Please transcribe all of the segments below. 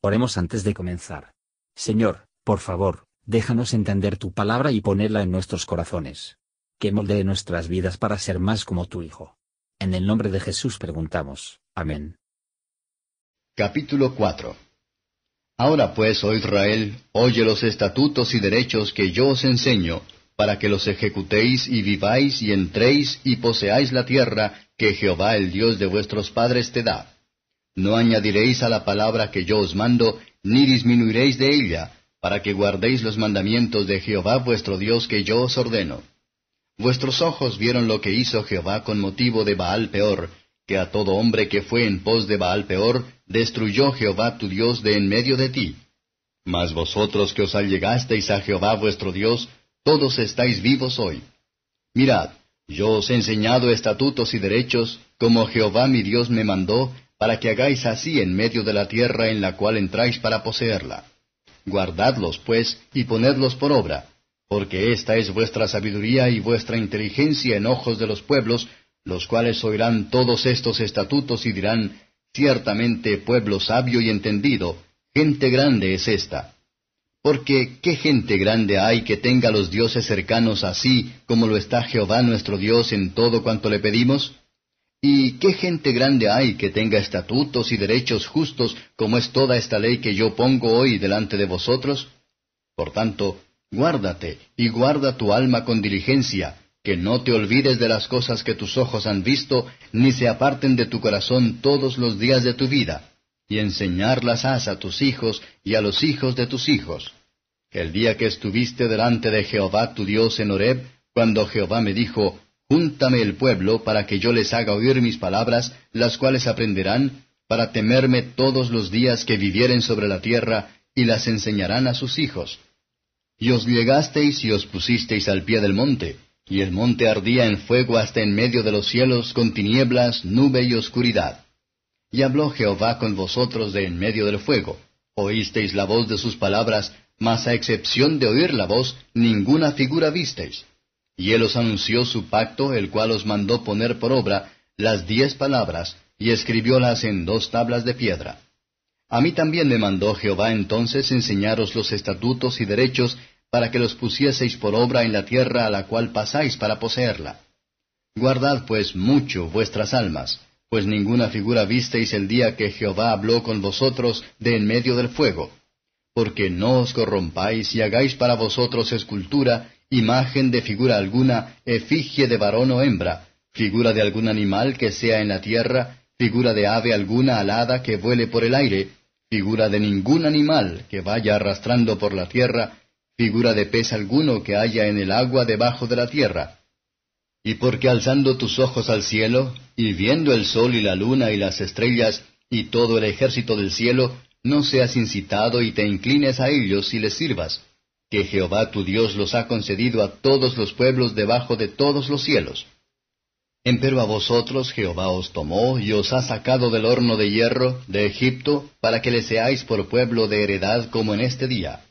Oremos antes de comenzar. Señor, por favor, déjanos entender tu palabra y ponerla en nuestros corazones. Que moldee nuestras vidas para ser más como tu Hijo. En el nombre de Jesús preguntamos. Amén. Capítulo 4 Ahora pues, oh Israel, oye los estatutos y derechos que yo os enseño, para que los ejecutéis y viváis y entréis y poseáis la tierra que Jehová el Dios de vuestros padres te da. No añadiréis a la palabra que yo os mando, ni disminuiréis de ella, para que guardéis los mandamientos de Jehová vuestro Dios que yo os ordeno. Vuestros ojos vieron lo que hizo Jehová con motivo de Baal peor, que a todo hombre que fue en pos de Baal peor, destruyó Jehová tu Dios de en medio de ti. Mas vosotros que os allegasteis a Jehová vuestro Dios, todos estáis vivos hoy. Mirad, yo os he enseñado estatutos y derechos, como Jehová mi Dios me mandó, para que hagáis así en medio de la tierra en la cual entráis para poseerla. Guardadlos, pues, y ponedlos por obra, porque esta es vuestra sabiduría y vuestra inteligencia en ojos de los pueblos, los cuales oirán todos estos estatutos y dirán, ciertamente pueblo sabio y entendido, gente grande es esta. Porque ¿qué gente grande hay que tenga los dioses cercanos así como lo está Jehová nuestro Dios en todo cuanto le pedimos? ¿Y qué gente grande hay que tenga estatutos y derechos justos como es toda esta ley que yo pongo hoy delante de vosotros? Por tanto, guárdate y guarda tu alma con diligencia, que no te olvides de las cosas que tus ojos han visto, ni se aparten de tu corazón todos los días de tu vida, y enseñarlas has a tus hijos y a los hijos de tus hijos. El día que estuviste delante de Jehová tu Dios en Horeb, cuando Jehová me dijo, Júntame el pueblo para que yo les haga oír mis palabras, las cuales aprenderán, para temerme todos los días que vivieren sobre la tierra, y las enseñarán a sus hijos. Y os llegasteis y os pusisteis al pie del monte, y el monte ardía en fuego hasta en medio de los cielos con tinieblas, nube y oscuridad. Y habló Jehová con vosotros de en medio del fuego. Oísteis la voz de sus palabras, mas a excepción de oír la voz, ninguna figura visteis. Y él os anunció su pacto, el cual os mandó poner por obra las diez palabras, y escribiólas en dos tablas de piedra. A mí también me mandó Jehová entonces enseñaros los estatutos y derechos, para que los pusieseis por obra en la tierra a la cual pasáis para poseerla. Guardad pues mucho vuestras almas, pues ninguna figura visteis el día que Jehová habló con vosotros de en medio del fuego. Porque no os corrompáis y hagáis para vosotros escultura, imagen de figura alguna, efigie de varón o hembra, figura de algún animal que sea en la tierra, figura de ave alguna alada que vuele por el aire, figura de ningún animal que vaya arrastrando por la tierra, figura de pez alguno que haya en el agua debajo de la tierra. Y porque alzando tus ojos al cielo, y viendo el sol y la luna y las estrellas, y todo el ejército del cielo, no seas incitado y te inclines a ellos y les sirvas, que Jehová tu Dios los ha concedido a todos los pueblos debajo de todos los cielos. Empero a vosotros Jehová os tomó y os ha sacado del horno de hierro de Egipto, para que le seáis por pueblo de heredad como en este día.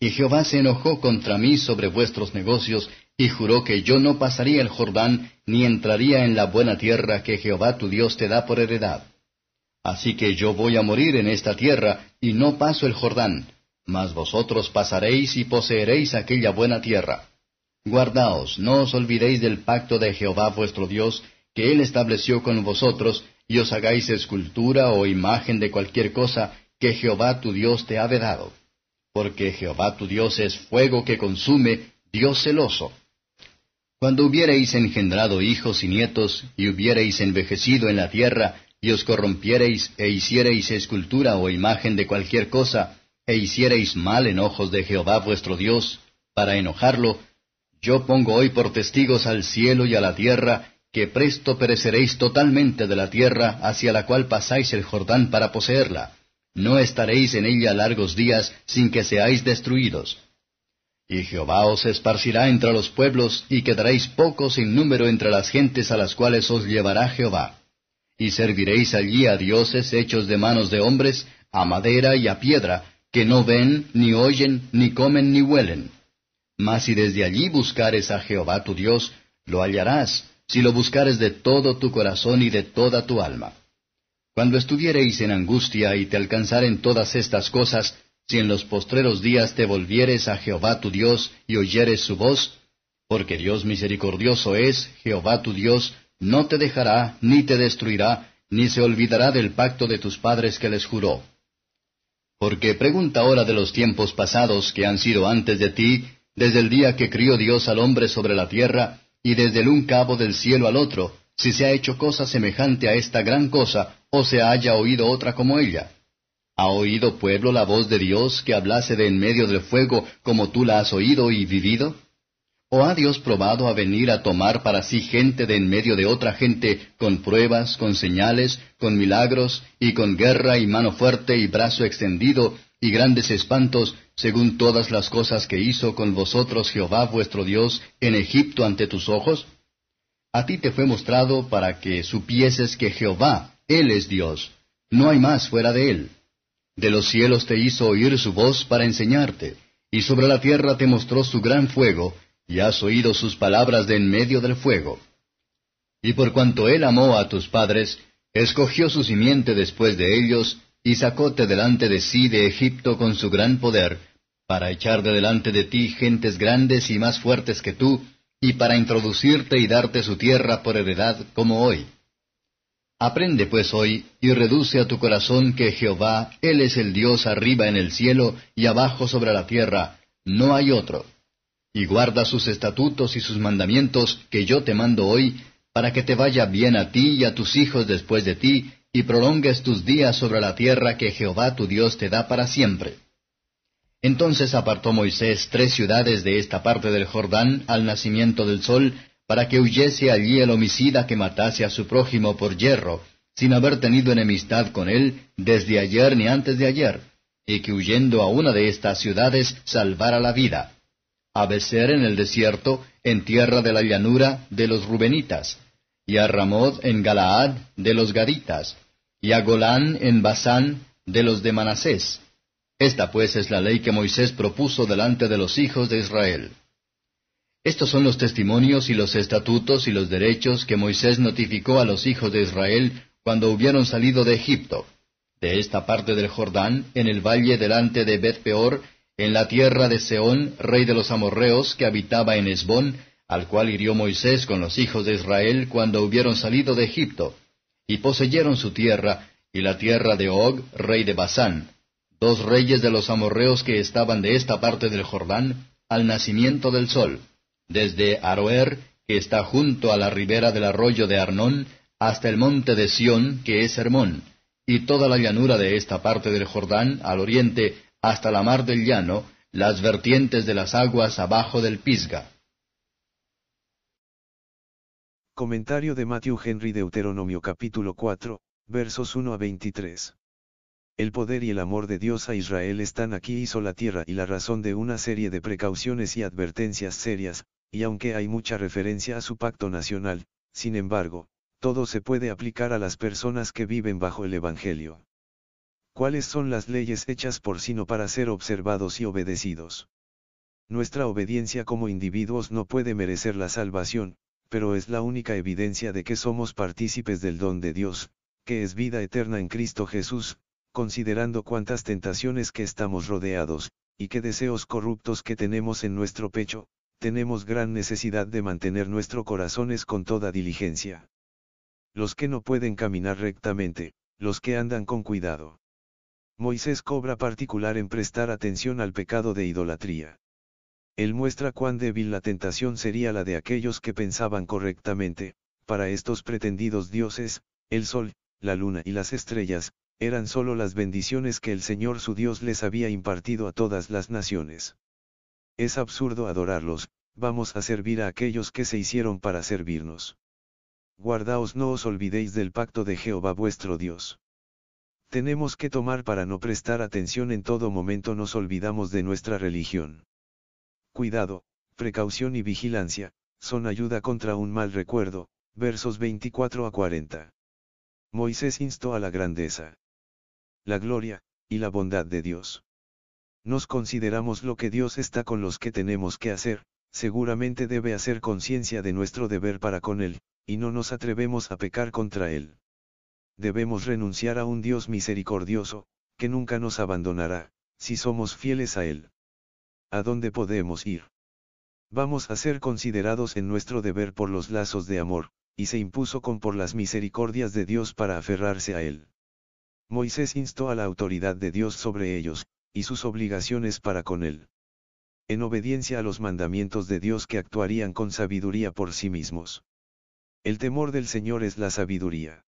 Y Jehová se enojó contra mí sobre vuestros negocios, y juró que yo no pasaría el Jordán, ni entraría en la buena tierra que Jehová tu Dios te da por heredad. Así que yo voy a morir en esta tierra, y no paso el Jordán, mas vosotros pasaréis y poseeréis aquella buena tierra. Guardaos, no os olvidéis del pacto de Jehová vuestro Dios, que él estableció con vosotros, y os hagáis escultura o imagen de cualquier cosa que Jehová tu Dios te ha vedado. Porque Jehová tu Dios es fuego que consume, Dios celoso. Cuando hubiereis engendrado hijos y nietos, y hubiereis envejecido en la tierra, y os corrompiereis e hiciereis escultura o imagen de cualquier cosa, e hiciereis mal en ojos de Jehová vuestro Dios, para enojarlo, yo pongo hoy por testigos al cielo y a la tierra, que presto pereceréis totalmente de la tierra hacia la cual pasáis el Jordán para poseerla. No estaréis en ella largos días sin que seáis destruidos. Y Jehová os esparcirá entre los pueblos, y quedaréis pocos en número entre las gentes a las cuales os llevará Jehová. Y serviréis allí a dioses hechos de manos de hombres, a madera y a piedra, que no ven, ni oyen, ni comen, ni huelen. Mas si desde allí buscares a Jehová tu Dios, lo hallarás, si lo buscares de todo tu corazón y de toda tu alma. Cuando estuviereis en angustia y te alcanzaren todas estas cosas, si en los postreros días te volvieres a Jehová tu Dios y oyeres su voz, porque Dios misericordioso es, Jehová tu Dios, no te dejará, ni te destruirá, ni se olvidará del pacto de tus padres que les juró. Porque pregunta ahora de los tiempos pasados que han sido antes de ti, desde el día que crió Dios al hombre sobre la tierra, y desde el un cabo del cielo al otro, si se ha hecho cosa semejante a esta gran cosa, o se haya oído otra como ella. ¿Ha oído pueblo la voz de Dios que hablase de en medio del fuego como tú la has oído y vivido? ¿O ha Dios probado a venir a tomar para sí gente de en medio de otra gente con pruebas, con señales, con milagros, y con guerra y mano fuerte y brazo extendido, y grandes espantos, según todas las cosas que hizo con vosotros Jehová vuestro Dios en Egipto ante tus ojos? A ti te fue mostrado para que supieses que Jehová, Él es Dios, no hay más fuera de Él. De los cielos te hizo oír su voz para enseñarte, y sobre la tierra te mostró su gran fuego, y has oído sus palabras de en medio del fuego. Y por cuanto Él amó a tus padres, escogió su simiente después de ellos, y sacóte delante de sí de Egipto con su gran poder, para echar de delante de ti gentes grandes y más fuertes que tú, y para introducirte y darte su tierra por heredad como hoy. Aprende pues hoy y reduce a tu corazón que Jehová, Él es el Dios arriba en el cielo y abajo sobre la tierra, no hay otro. Y guarda sus estatutos y sus mandamientos que yo te mando hoy, para que te vaya bien a ti y a tus hijos después de ti, y prolongues tus días sobre la tierra que Jehová tu Dios te da para siempre. Entonces apartó Moisés tres ciudades de esta parte del Jordán al nacimiento del sol, para que huyese allí el homicida que matase a su prójimo por hierro, sin haber tenido enemistad con él desde ayer ni antes de ayer, y que huyendo a una de estas ciudades salvara la vida. A Becer en el desierto, en tierra de la llanura de los Rubenitas, y a Ramod en Galaad de los Gaditas, y a Golán en Basán de los de Manasés, esta pues es la ley que Moisés propuso delante de los hijos de Israel. Estos son los testimonios y los estatutos y los derechos que Moisés notificó a los hijos de Israel cuando hubieron salido de Egipto, de esta parte del Jordán, en el valle delante de Bet-peor, en la tierra de Seón, rey de los amorreos, que habitaba en Esbón, al cual hirió Moisés con los hijos de Israel cuando hubieron salido de Egipto, y poseyeron su tierra, y la tierra de Og, rey de Basán, dos reyes de los amorreos que estaban de esta parte del Jordán, al nacimiento del sol, desde Aroer, que está junto a la ribera del arroyo de Arnón, hasta el monte de Sión, que es Hermón, y toda la llanura de esta parte del Jordán, al oriente, hasta la mar del llano, las vertientes de las aguas abajo del Pisga. Comentario de Matthew Henry Deuteronomio capítulo 4, versos 1 a 23. El poder y el amor de Dios a Israel están aquí hizo la tierra y la razón de una serie de precauciones y advertencias serias, y aunque hay mucha referencia a su pacto nacional, sin embargo, todo se puede aplicar a las personas que viven bajo el Evangelio. ¿Cuáles son las leyes hechas por sino para ser observados y obedecidos? Nuestra obediencia como individuos no puede merecer la salvación, pero es la única evidencia de que somos partícipes del don de Dios, que es vida eterna en Cristo Jesús, considerando cuántas tentaciones que estamos rodeados, y qué deseos corruptos que tenemos en nuestro pecho, tenemos gran necesidad de mantener nuestros corazones con toda diligencia. Los que no pueden caminar rectamente, los que andan con cuidado. Moisés cobra particular en prestar atención al pecado de idolatría. Él muestra cuán débil la tentación sería la de aquellos que pensaban correctamente, para estos pretendidos dioses, el sol, la luna y las estrellas, eran sólo las bendiciones que el Señor su Dios les había impartido a todas las naciones. Es absurdo adorarlos, vamos a servir a aquellos que se hicieron para servirnos. Guardaos no os olvidéis del pacto de Jehová vuestro Dios. Tenemos que tomar para no prestar atención en todo momento nos olvidamos de nuestra religión. Cuidado, precaución y vigilancia, son ayuda contra un mal recuerdo, versos 24 a 40. Moisés instó a la grandeza la gloria, y la bondad de Dios. Nos consideramos lo que Dios está con los que tenemos que hacer, seguramente debe hacer conciencia de nuestro deber para con Él, y no nos atrevemos a pecar contra Él. Debemos renunciar a un Dios misericordioso, que nunca nos abandonará, si somos fieles a Él. ¿A dónde podemos ir? Vamos a ser considerados en nuestro deber por los lazos de amor, y se impuso con por las misericordias de Dios para aferrarse a Él. Moisés instó a la autoridad de Dios sobre ellos, y sus obligaciones para con Él. En obediencia a los mandamientos de Dios que actuarían con sabiduría por sí mismos. El temor del Señor es la sabiduría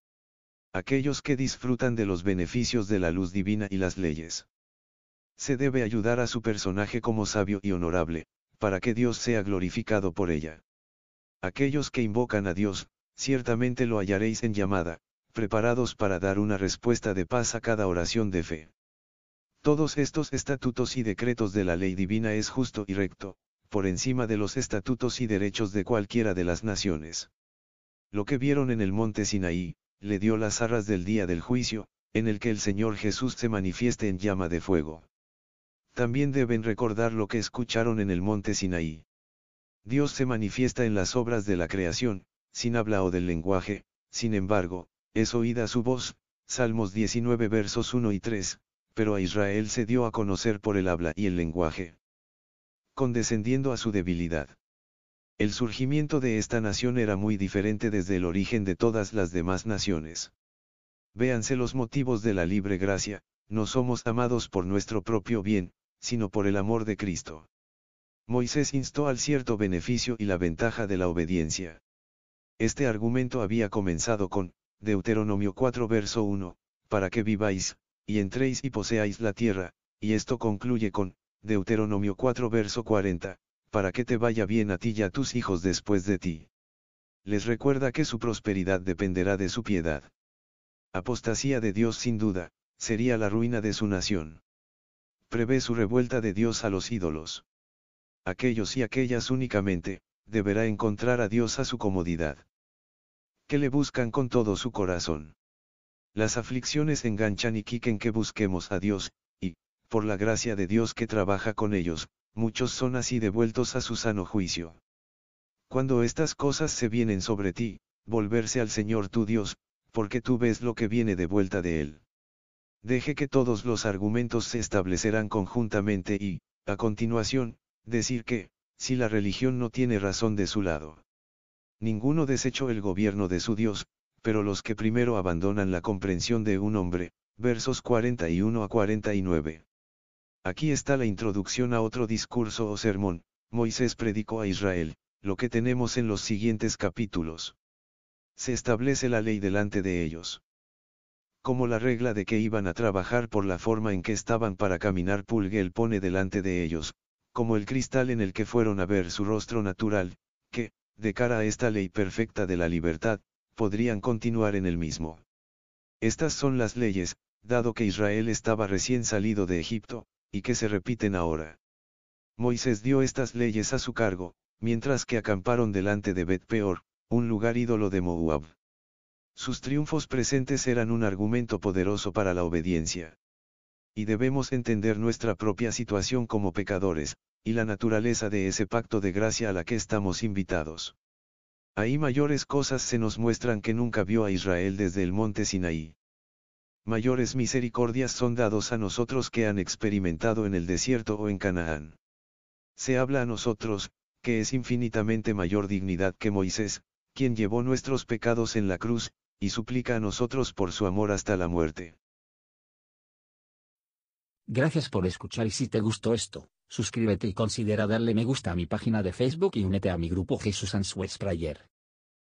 aquellos que disfrutan de los beneficios de la luz divina y las leyes. Se debe ayudar a su personaje como sabio y honorable, para que Dios sea glorificado por ella. Aquellos que invocan a Dios, ciertamente lo hallaréis en llamada, preparados para dar una respuesta de paz a cada oración de fe. Todos estos estatutos y decretos de la ley divina es justo y recto, por encima de los estatutos y derechos de cualquiera de las naciones. Lo que vieron en el monte Sinaí, le dio las arras del día del juicio, en el que el Señor Jesús se manifieste en llama de fuego. También deben recordar lo que escucharon en el monte Sinaí. Dios se manifiesta en las obras de la creación, sin habla o del lenguaje, sin embargo, es oída su voz, Salmos 19 versos 1 y 3, pero a Israel se dio a conocer por el habla y el lenguaje. Condescendiendo a su debilidad. El surgimiento de esta nación era muy diferente desde el origen de todas las demás naciones. Véanse los motivos de la libre gracia, no somos amados por nuestro propio bien, sino por el amor de Cristo. Moisés instó al cierto beneficio y la ventaja de la obediencia. Este argumento había comenzado con, Deuteronomio 4 verso 1, para que viváis, y entréis y poseáis la tierra, y esto concluye con, Deuteronomio 4 verso 40, para que te vaya bien a ti y a tus hijos después de ti. Les recuerda que su prosperidad dependerá de su piedad. Apostasía de Dios sin duda, sería la ruina de su nación. Prevé su revuelta de Dios a los ídolos. Aquellos y aquellas únicamente, deberá encontrar a Dios a su comodidad. Que le buscan con todo su corazón. Las aflicciones enganchan y quiquen que busquemos a Dios, y, por la gracia de Dios que trabaja con ellos, muchos son así devueltos a su sano juicio. Cuando estas cosas se vienen sobre ti, volverse al Señor tu Dios, porque tú ves lo que viene de vuelta de Él. Deje que todos los argumentos se establecerán conjuntamente y, a continuación, decir que, si la religión no tiene razón de su lado. Ninguno desechó el gobierno de su Dios, pero los que primero abandonan la comprensión de un hombre, versos 41 a 49. Aquí está la introducción a otro discurso o sermón, Moisés predicó a Israel, lo que tenemos en los siguientes capítulos. Se establece la ley delante de ellos. Como la regla de que iban a trabajar por la forma en que estaban para caminar Pulguel pone delante de ellos, como el cristal en el que fueron a ver su rostro natural, que, de cara a esta ley perfecta de la libertad, podrían continuar en el mismo. Estas son las leyes, dado que Israel estaba recién salido de Egipto, y que se repiten ahora. Moisés dio estas leyes a su cargo, mientras que acamparon delante de Bet Peor, un lugar ídolo de Moab. Sus triunfos presentes eran un argumento poderoso para la obediencia. Y debemos entender nuestra propia situación como pecadores, y la naturaleza de ese pacto de gracia a la que estamos invitados. Ahí mayores cosas se nos muestran que nunca vio a Israel desde el monte Sinaí mayores misericordias son dados a nosotros que han experimentado en el desierto o en Canaán. Se habla a nosotros, que es infinitamente mayor dignidad que Moisés, quien llevó nuestros pecados en la cruz, y suplica a nosotros por su amor hasta la muerte. Gracias por escuchar y si te gustó esto, suscríbete y considera darle me gusta a mi página de Facebook y únete a mi grupo Jesús Answers Prayer.